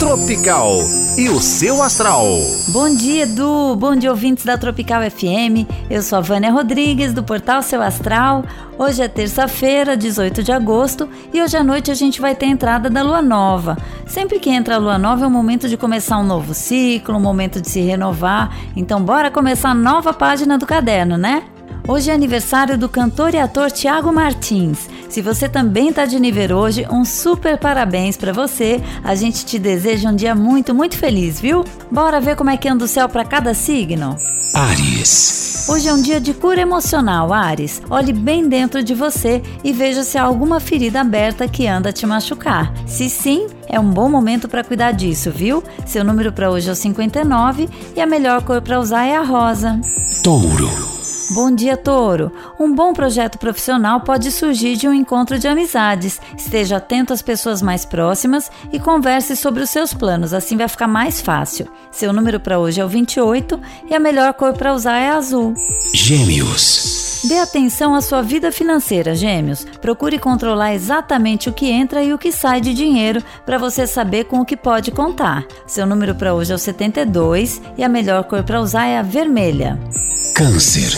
Tropical e o seu astral. Bom dia, Edu. Bom dia, ouvintes da Tropical FM. Eu sou a Vânia Rodrigues, do portal Seu Astral. Hoje é terça-feira, 18 de agosto, e hoje à noite a gente vai ter a entrada da lua nova. Sempre que entra a lua nova é um momento de começar um novo ciclo, um momento de se renovar. Então, bora começar a nova página do caderno, né? Hoje é aniversário do cantor e ator Tiago Martins. Se você também está de nível hoje, um super parabéns para você. A gente te deseja um dia muito, muito feliz, viu? Bora ver como é que anda o céu para cada signo? Ares. Hoje é um dia de cura emocional, Ares. Olhe bem dentro de você e veja se há alguma ferida aberta que anda a te machucar. Se sim, é um bom momento para cuidar disso, viu? Seu número para hoje é o 59 e a melhor cor para usar é a rosa. Touro. Bom dia, Touro. Um bom projeto profissional pode surgir de um encontro de amizades. Esteja atento às pessoas mais próximas e converse sobre os seus planos, assim vai ficar mais fácil. Seu número para hoje é o 28 e a melhor cor para usar é azul. Gêmeos. Dê atenção à sua vida financeira, Gêmeos. Procure controlar exatamente o que entra e o que sai de dinheiro para você saber com o que pode contar. Seu número para hoje é o 72 e a melhor cor para usar é a vermelha. Câncer.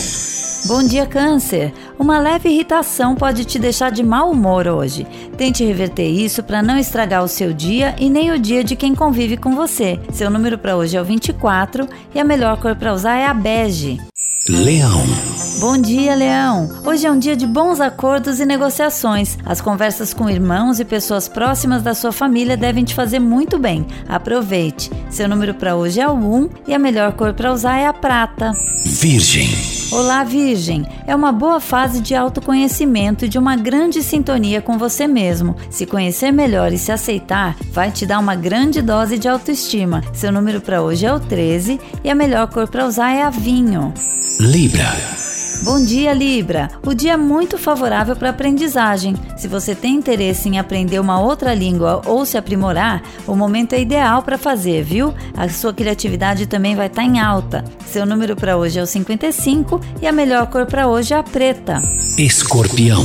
Bom dia, Câncer! Uma leve irritação pode te deixar de mau humor hoje. Tente reverter isso para não estragar o seu dia e nem o dia de quem convive com você. Seu número para hoje é o 24 e a melhor cor para usar é a bege. Leão. Bom dia, Leão! Hoje é um dia de bons acordos e negociações. As conversas com irmãos e pessoas próximas da sua família devem te fazer muito bem. Aproveite! Seu número para hoje é o 1 e a melhor cor para usar é a prata. Virgem. Olá, Virgem! É uma boa fase de autoconhecimento e de uma grande sintonia com você mesmo. Se conhecer melhor e se aceitar, vai te dar uma grande dose de autoestima. Seu número para hoje é o 13 e a melhor cor para usar é a vinho. Libra. Bom dia, Libra! O dia é muito favorável para aprendizagem. Se você tem interesse em aprender uma outra língua ou se aprimorar, o momento é ideal para fazer, viu? A sua criatividade também vai estar tá em alta. Seu número para hoje é o 55 e a melhor cor para hoje é a preta. Escorpião.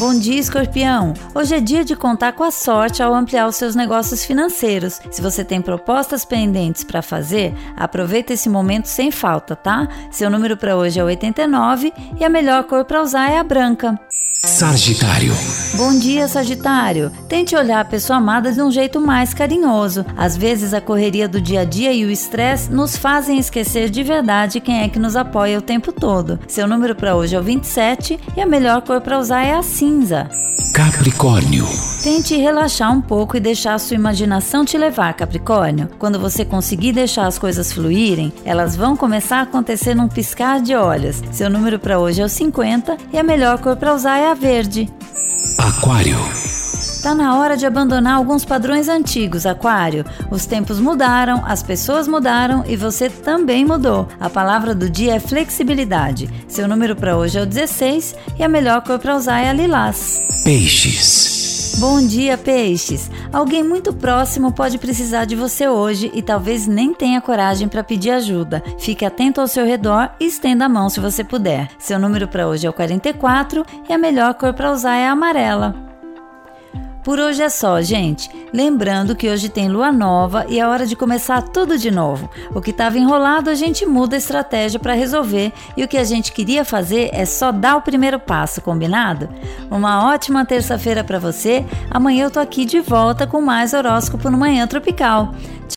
Bom dia, escorpião! Hoje é dia de contar com a sorte ao ampliar os seus negócios financeiros. Se você tem propostas pendentes para fazer, aproveita esse momento sem falta, tá? Seu número para hoje é 89 e a melhor cor para usar é a branca. Sagitário. Bom dia, Sagitário. Tente olhar a pessoa amada de um jeito mais carinhoso. Às vezes a correria do dia a dia e o estresse nos fazem esquecer de verdade quem é que nos apoia o tempo todo. Seu número para hoje é o 27 e a melhor cor para usar é a cinza. Capricórnio. Tente relaxar um pouco e deixar a sua imaginação te levar, Capricórnio. Quando você conseguir deixar as coisas fluírem, elas vão começar a acontecer num piscar de olhos. Seu número para hoje é o 50 e a melhor cor para usar é a verde. Aquário. Tá na hora de abandonar alguns padrões antigos, Aquário. Os tempos mudaram, as pessoas mudaram e você também mudou. A palavra do dia é flexibilidade. Seu número para hoje é o 16 e a melhor cor para usar é a lilás. Peixes. Bom dia, peixes. Alguém muito próximo pode precisar de você hoje e talvez nem tenha coragem para pedir ajuda. Fique atento ao seu redor e estenda a mão se você puder. Seu número para hoje é o 44 e a melhor cor para usar é a amarela. Por hoje é só, gente. Lembrando que hoje tem lua nova e é hora de começar tudo de novo. O que estava enrolado a gente muda a estratégia para resolver e o que a gente queria fazer é só dar o primeiro passo, combinado? Uma ótima terça-feira para você. Amanhã eu tô aqui de volta com mais horóscopo no Manhã Tropical.